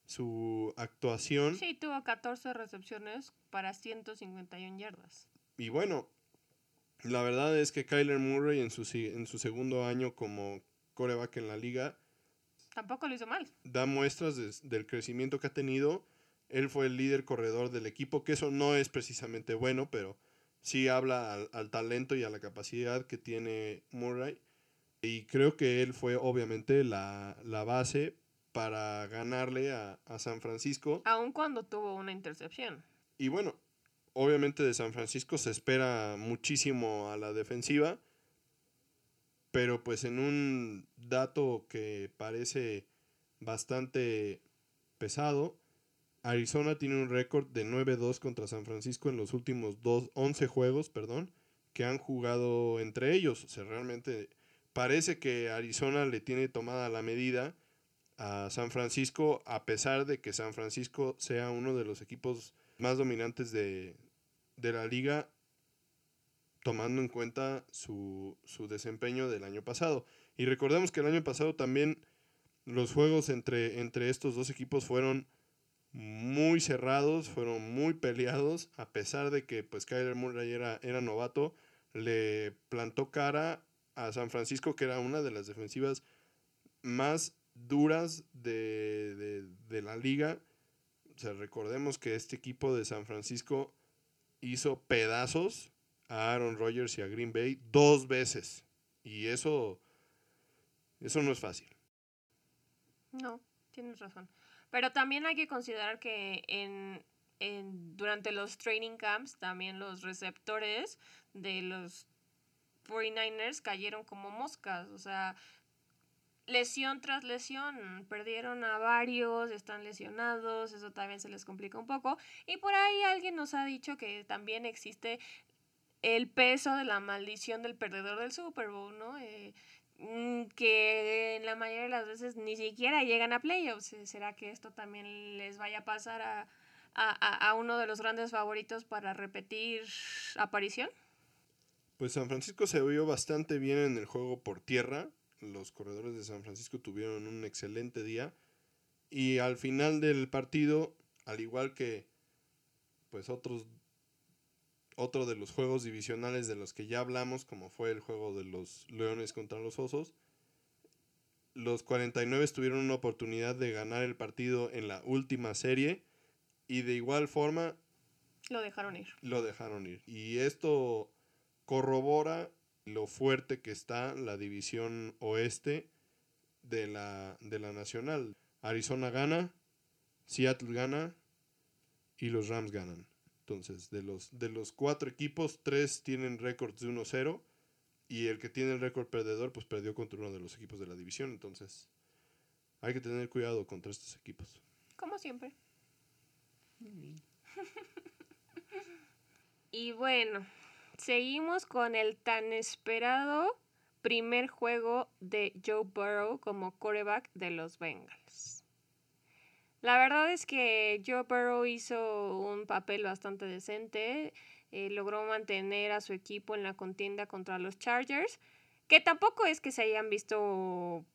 su actuación. Sí, tuvo 14 recepciones para 151 yardas. Y bueno, la verdad es que Kyler Murray en su, en su segundo año como coreback en la liga... Tampoco lo hizo mal. Da muestras del crecimiento que ha tenido. Él fue el líder corredor del equipo, que eso no es precisamente bueno, pero sí habla al, talento y a la capacidad que tiene Murray. Y creo que él fue obviamente la, base para ganarle a, San Francisco. Aun cuando tuvo una intercepción. Y bueno, obviamente de San Francisco se espera muchísimo a la defensiva. Pero pues en un dato que parece bastante pesado, Arizona tiene un récord de 9-2 contra San Francisco en los últimos 11 juegos, perdón, que han jugado entre ellos. O sea, realmente parece que Arizona le tiene tomada la medida a San Francisco, a pesar de que San Francisco sea uno de los equipos más dominantes de, la liga, tomando en cuenta su, su desempeño del año pasado. Y recordemos que el año pasado también los juegos entre, entre estos dos equipos fueron muy cerrados, fueron muy peleados, a pesar de que pues Kyler Murray era, era novato, le plantó cara a San Francisco, que era una de las defensivas más duras de, la liga. Sea, recordemos que este equipo de San Francisco hizo pedazos a Aaron Rodgers y a Green Bay dos veces. Y eso, eso no es fácil. No, tienes razón. Pero también hay que considerar que en, en, durante los training camps también los receptores de los 49ers cayeron como moscas. O sea, lesión tras lesión, perdieron a varios, están lesionados, eso también se les complica un poco. Y por ahí alguien nos ha dicho que también existe el peso de la maldición del perdedor del Super Bowl, ¿no? Eh, Mm, que en la mayoría de las veces ni siquiera llegan a playoffs. ¿Será que esto también les vaya a pasar a, a, a uno de los grandes favoritos para repetir aparición? Pues San Francisco se vio bastante bien en el juego por tierra. Los corredores de San Francisco tuvieron un excelente día. Y al final del partido, al igual que pues otros otro de los juegos divisionales de los que ya hablamos, como fue el juego de los Leones contra los Osos, los 49 tuvieron una oportunidad de ganar el partido en la última serie y de igual forma lo dejaron ir. Lo dejaron ir. Y esto corrobora lo fuerte que está la división oeste de la, de la nacional. Arizona gana, Seattle gana y los Rams ganan. Entonces, de los, de los cuatro equipos, tres tienen récords de 1-0 y el que tiene el récord perdedor, pues perdió contra uno de los equipos de la división. Entonces, hay que tener cuidado contra estos equipos. Como siempre. y bueno, seguimos con el tan esperado primer juego de Joe Burrow como quarterback de los Bengals. La verdad es que Joe Burrow hizo un papel bastante decente. Eh, logró mantener a su equipo en la contienda contra los Chargers. Que tampoco es que se hayan visto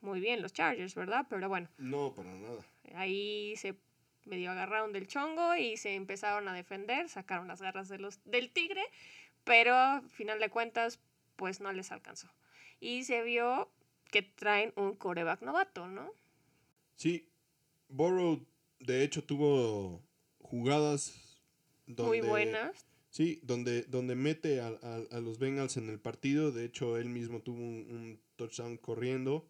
muy bien los Chargers, ¿verdad? Pero bueno. No, para nada. Ahí se medio agarraron del chongo y se empezaron a defender, sacaron las garras de los, del tigre, pero al final de cuentas, pues no les alcanzó. Y se vio que traen un coreback novato, ¿no? Sí, Burrow, de hecho, tuvo jugadas muy buenas. Sí, donde, donde mete a, los Bengals en el partido. De hecho, él mismo tuvo un, touchdown corriendo.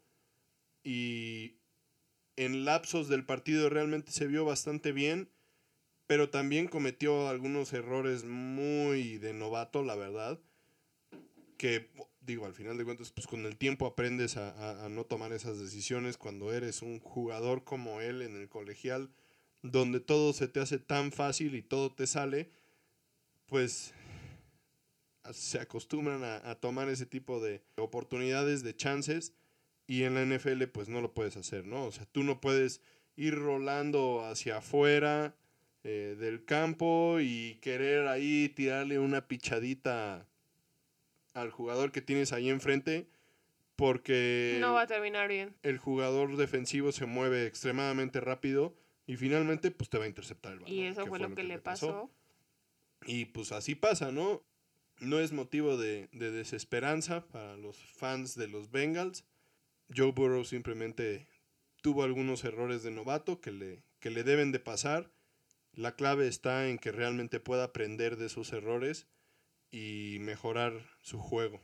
Y en lapsos del partido realmente se vio bastante bien. Pero también cometió algunos errores muy de novato, la verdad. Que digo, al final de cuentas, pues con el tiempo aprendes a, no tomar esas decisiones cuando eres un jugador como él en el colegial, donde todo se te hace tan fácil y todo te sale, pues se acostumbran a, tomar ese tipo de oportunidades, de chances, y en la NFL pues no lo puedes hacer, ¿no? O sea, tú no puedes ir rolando hacia afuera eh, del campo y querer ahí tirarle una pichadita al jugador que tienes ahí enfrente porque no va a terminar bien. El jugador defensivo se mueve extremadamente rápido y finalmente pues te va a interceptar el balón. Y eso fue, lo, que, le pasó. Y pues así pasa, ¿no? No es motivo de, desesperanza para los fans de los Bengals. Joe Burrow simplemente tuvo algunos errores de novato que le, que le deben de pasar. La clave está en que realmente pueda aprender de sus errores y mejorar su juego.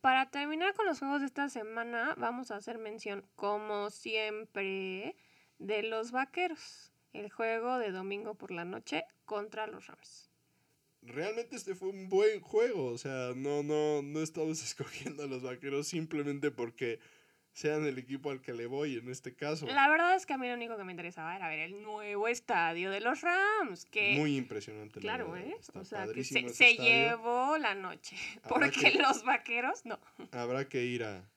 Para terminar con los juegos de esta semana, vamos a hacer mención, como siempre, de los vaqueros. El juego de domingo por la noche contra los Rams. Realmente este fue un buen juego. O sea, no, no, no estamos escogiendo a los vaqueros simplemente porque sean el equipo al que le voy en este caso. La verdad es que a mí lo único que me interesaba era ver el nuevo estadio de los Rams. Que, Muy impresionante. Claro, ¿eh? O sea, que se, llevó la noche. porque los vaqueros no. Habrá que ir a,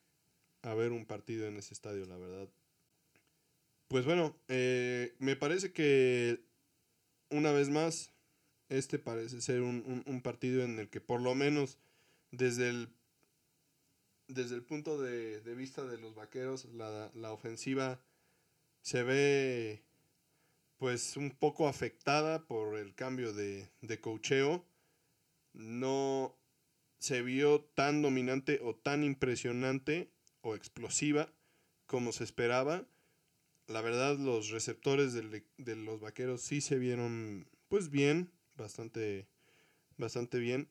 ver un partido en ese estadio, la verdad. Pues bueno, eh, me parece que una vez más, este parece ser un partido en el que por lo menos desde el desde el punto de, vista de los vaqueros, la, ofensiva se ve pues un poco afectada por el cambio de, de cocheo. No se vio tan dominante o tan impresionante o explosiva como se esperaba. La verdad, los receptores de, de los vaqueros sí se vieron pues bien, bastante, bastante bien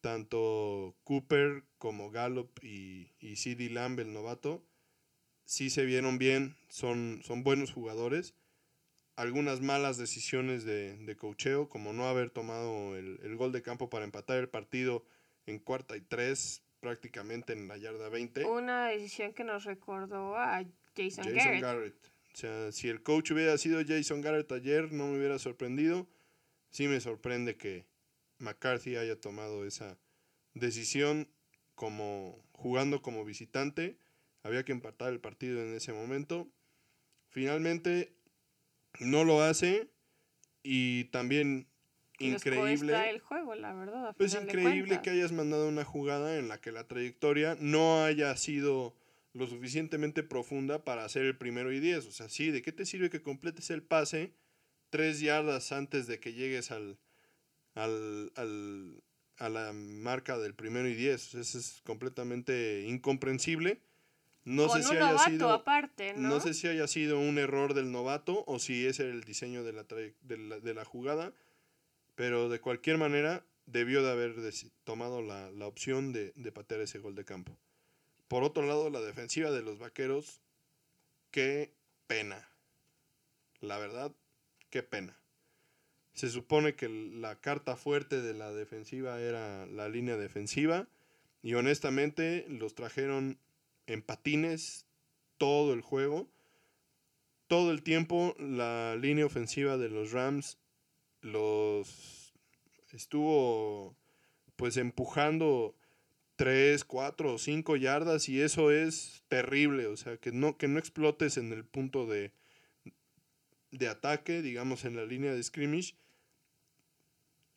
tanto Cooper como Gallup y, y CD Lamb, el novato, sí se vieron bien, son, son buenos jugadores. Algunas malas decisiones de, de cocheo, como no haber tomado el, gol de campo para empatar el partido en cuarta y tres, prácticamente en la yarda 20. Una decisión que nos recordó a Jason, Jason Garrett. O sea, si el coach hubiera sido Jason Garrett ayer, no me hubiera sorprendido. Sí me sorprende que, McCarthy haya tomado esa decisión como jugando como visitante. Había que empatar el partido en ese momento. Finalmente no lo hace y también increíble. cuesta el juego, la verdad. a Pues increíble que hayas mandado una jugada en la que la trayectoria no haya sido lo suficientemente profunda para hacer el primero y diez. O sea, sí, ¿de qué te sirve que completes el pase tres yardas antes de que llegues al, al, al- a la marca del primero y diez? Eso es completamente incomprensible. No Con sé si un haya novato sido... aparte, ¿no? No sé si haya sido un error del novato o si ese era el diseño de la, de la, de la jugada, pero de cualquier manera debió de haber tomado la, la opción de, de patear ese gol de campo. Por otro lado, la defensiva de los Vaqueros, qué pena. La verdad, qué pena. Se supone que la carta fuerte de la defensiva era la línea defensiva y honestamente los trajeron en patines todo el juego. Todo el tiempo la línea ofensiva de los Rams los estuvo pues empujando 3, 4 o 5 yardas y eso es terrible, o sea, que no que no explotes en el punto de de ataque, digamos en la línea de scrimmage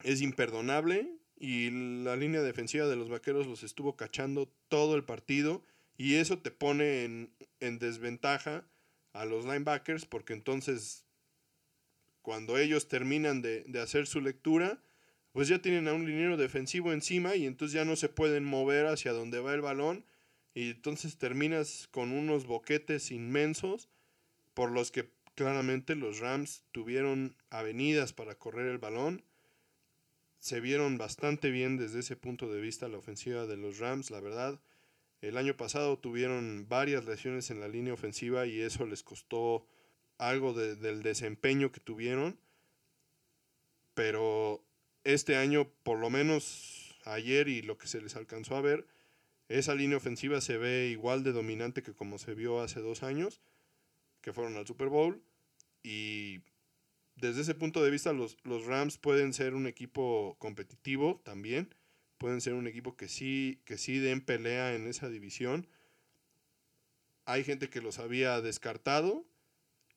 es imperdonable y la línea defensiva de los Vaqueros los estuvo cachando todo el partido y eso te pone en, en desventaja a los linebackers porque entonces cuando ellos terminan de, de hacer su lectura, pues ya tienen a un liniero defensivo encima y entonces ya no se pueden mover hacia donde va el balón y entonces terminas con unos boquetes inmensos por los que claramente los Rams tuvieron avenidas para correr el balón. Se vieron bastante bien desde ese punto de vista la ofensiva de los Rams, la verdad. El año pasado tuvieron varias lesiones en la línea ofensiva y eso les costó algo de- del desempeño que tuvieron. Pero este año, por lo menos ayer y lo que se les alcanzó a ver, esa línea ofensiva se ve igual de dominante que como se vio hace dos años, que fueron al Super Bowl. Y desde ese punto de vista, los, los Rams pueden ser un equipo competitivo también. Pueden ser un equipo que sí, que sí den pelea en esa división. Hay gente que los había descartado.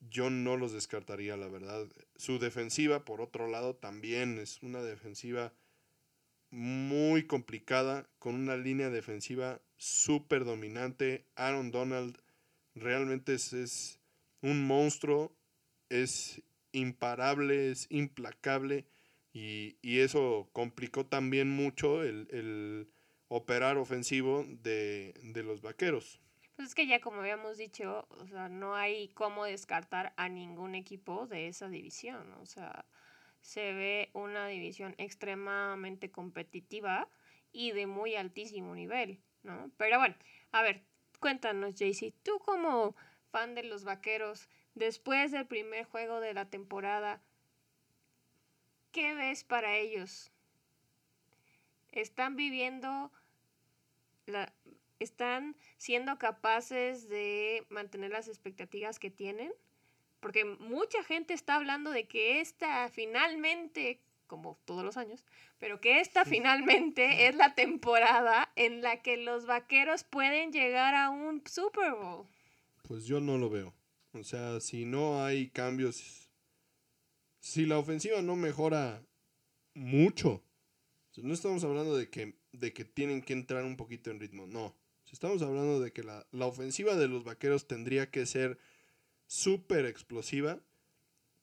Yo no los descartaría, la verdad. Su defensiva, por otro lado, también es una defensiva muy complicada, con una línea defensiva súper dominante. Aaron Donald realmente es, es un monstruo, es imparable, es implacable y, y eso complicó también mucho el, el operar ofensivo de, de los vaqueros. Pues es que ya como habíamos dicho, o sea, no hay cómo descartar a ningún equipo de esa división. O sea, se ve una división extremadamente competitiva y de muy altísimo nivel, ¿no? Pero bueno, a ver, cuéntanos, Jaycee, tú como fan de los vaqueros, después del primer juego de la temporada, ¿qué ves para ellos? ¿Están viviendo la, están siendo capaces de mantener las expectativas que tienen. Porque mucha gente está hablando de que esta finalmente, como todos los años, pero que esta finalmente es la temporada en la que los vaqueros pueden llegar a un Super Bowl. Pues yo no lo veo. O sea, si no hay cambios, si la ofensiva no mejora mucho, no estamos hablando de que, de que tienen que entrar un poquito en ritmo, no. Estamos hablando de que la, la ofensiva de los vaqueros tendría que ser súper explosiva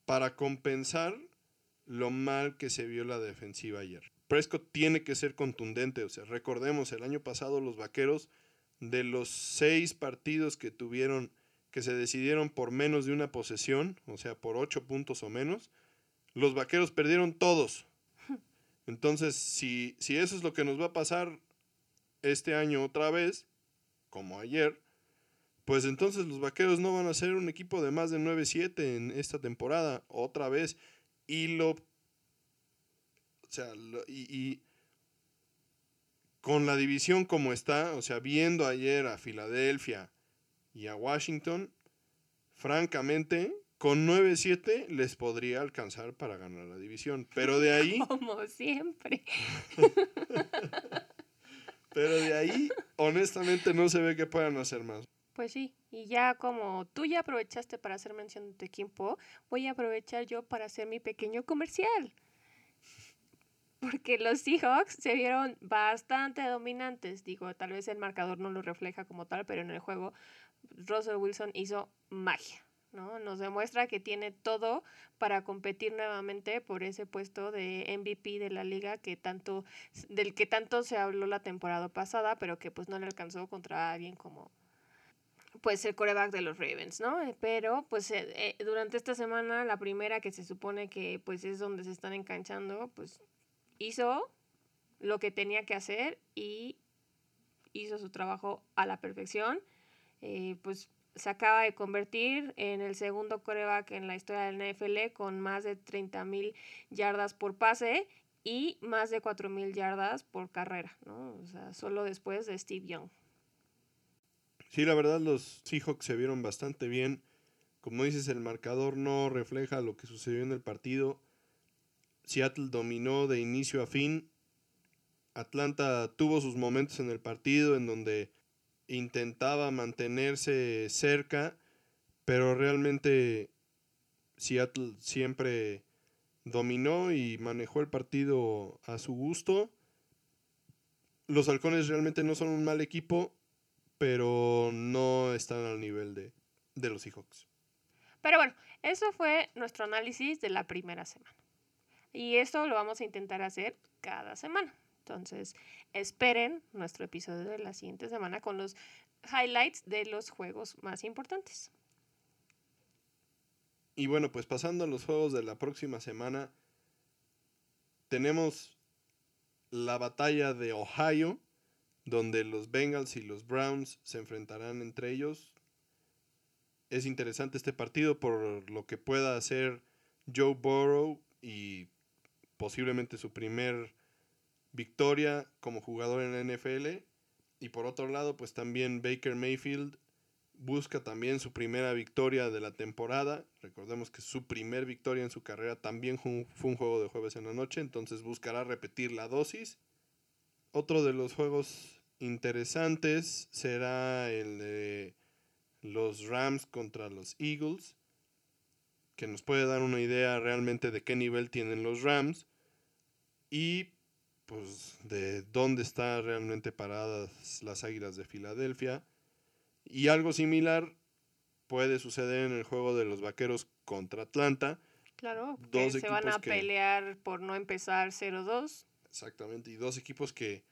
para compensar lo mal que se vio la defensiva ayer. Prescott tiene que ser contundente. O sea, recordemos, el año pasado los vaqueros, de los seis partidos que tuvieron, que se decidieron por menos de una posesión, o sea, por ocho puntos o menos, los vaqueros perdieron todos. Entonces, si, si eso es lo que nos va a pasar este año otra vez, como ayer, pues entonces los vaqueros no van a ser un equipo de más de 9-7 en esta temporada, otra vez. Y lo. O sea, lo- y, y con la división como está, o sea, viendo ayer a Filadelfia y a Washington, francamente, con 9-7 les podría alcanzar para ganar la división. Pero de ahí. Como siempre. Pero de ahí, honestamente, no se ve que puedan hacer más. Pues sí, y ya como tú ya aprovechaste para hacer mención de tu equipo, voy a aprovechar yo para hacer mi pequeño comercial. Porque los Seahawks se vieron bastante dominantes. Digo, tal vez el marcador no lo refleja como tal, pero en el juego Russell Wilson hizo magia. ¿no? Nos demuestra que tiene todo para competir nuevamente por ese puesto de MVP de la liga que tanto, del que tanto se habló la temporada pasada, pero que pues no le alcanzó contra alguien como pues el coreback de los Ravens, ¿no? Pero pues eh, eh, durante esta semana, la primera que se supone que pues es donde se están enganchando, pues hizo lo que tenía que hacer y hizo su trabajo a la perfección. Eh, pues se acaba de convertir en el segundo coreback en la historia del NFL con más de 30 mil yardas por pase y más de 4 mil yardas por carrera, ¿no? O sea, solo después de Steve Young. Sí, la verdad los Seahawks se vieron bastante bien. Como dices, el marcador no refleja lo que sucedió en el partido. Seattle dominó de inicio a fin. Atlanta tuvo sus momentos en el partido en donde intentaba mantenerse cerca, pero realmente Seattle siempre dominó y manejó el partido a su gusto. Los halcones realmente no son un mal equipo, pero no están al nivel de, de los Seahawks. Pero bueno, eso fue nuestro análisis de la primera semana. Y esto lo vamos a intentar hacer cada semana. Entonces, esperen nuestro episodio de la siguiente semana con los highlights de los juegos más importantes. Y bueno, pues pasando a los juegos de la próxima semana, tenemos la batalla de Ohio, donde los Bengals y los Browns se enfrentarán entre ellos. Es interesante este partido por lo que pueda hacer Joe Burrow y posiblemente su primer victoria como jugador en la NFL. Y por otro lado, pues también Baker Mayfield busca también su primera victoria de la temporada. Recordemos que su primer victoria en su carrera también fue un juego de jueves en la noche, entonces buscará repetir la dosis. Otro de los juegos interesantes será el de los Rams contra los Eagles, que nos puede dar una idea realmente de qué nivel tienen los Rams. Y pues de dónde están realmente paradas las Águilas de Filadelfia. Y algo similar puede suceder en el juego de los Vaqueros contra Atlanta. Claro, que se van a pelear por no empezar 0-2. Exactamente, y dos equipos que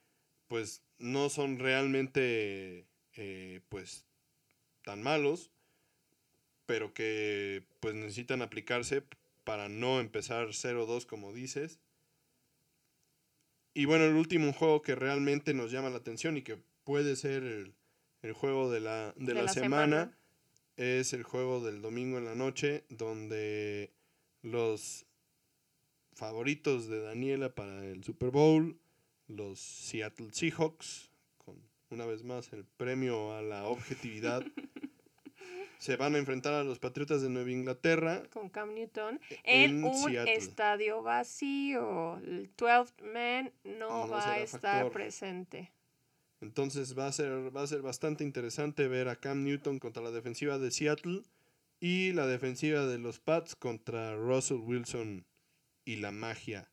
pues no son realmente eh, pues tan malos, pero que pues necesitan aplicarse para no empezar 0-2 como dices y bueno, el último juego que realmente nos llama la atención y que puede ser el, juego de la, de, la, semana, es el juego del domingo en la noche, donde los favoritos de Daniela para el Super Bowl, los Seattle Seahawks, con una vez más el premio a la objetividad se van a enfrentar a los Patriotas de Nueva Inglaterra. Con Cam Newton. En, un estadio vacío. El 12 Man no, va a estar presente. Entonces va a, ser, va a ser bastante interesante ver a Cam Newton contra la defensiva de Seattle y la defensiva de los Pats contra Russell Wilson y la magia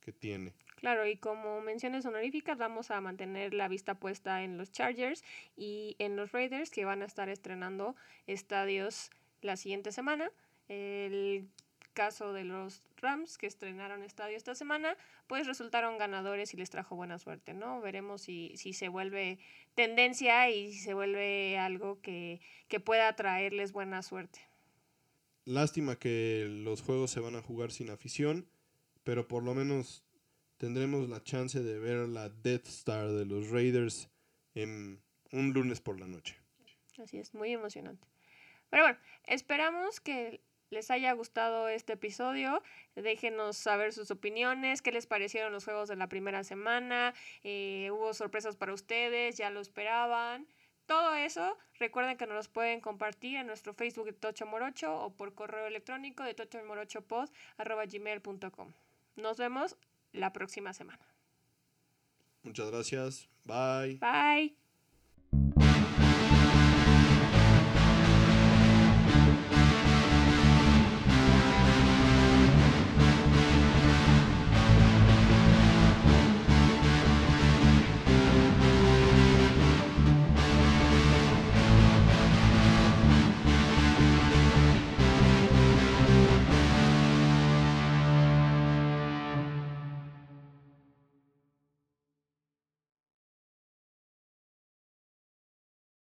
que tiene. Claro, y como menciones honoríficas, vamos a mantener la vista puesta en los Chargers y en los Raiders, que van a estar estrenando estadios la siguiente semana. El caso de los Rams, que estrenaron estadio esta semana, pues resultaron ganadores y les trajo buena suerte, ¿no? Veremos si, si se vuelve tendencia y si se vuelve algo que, que pueda traerles buena suerte. Lástima que los juegos se van a jugar sin afición, pero por lo menos tendremos la chance de ver la Death Star de los Raiders en un lunes por la noche. Así es, muy emocionante. Pero bueno, esperamos que les haya gustado este episodio. Déjenos saber sus opiniones, qué les parecieron los juegos de la primera semana. Eh, hubo sorpresas para ustedes, ya lo esperaban. Todo eso, recuerden que nos los pueden compartir en nuestro Facebook de Tocho Morocho o por correo electrónico de tochomorochopod.gmail.com. Nos vemos la próxima semana. Muchas gracias. Bye. Bye.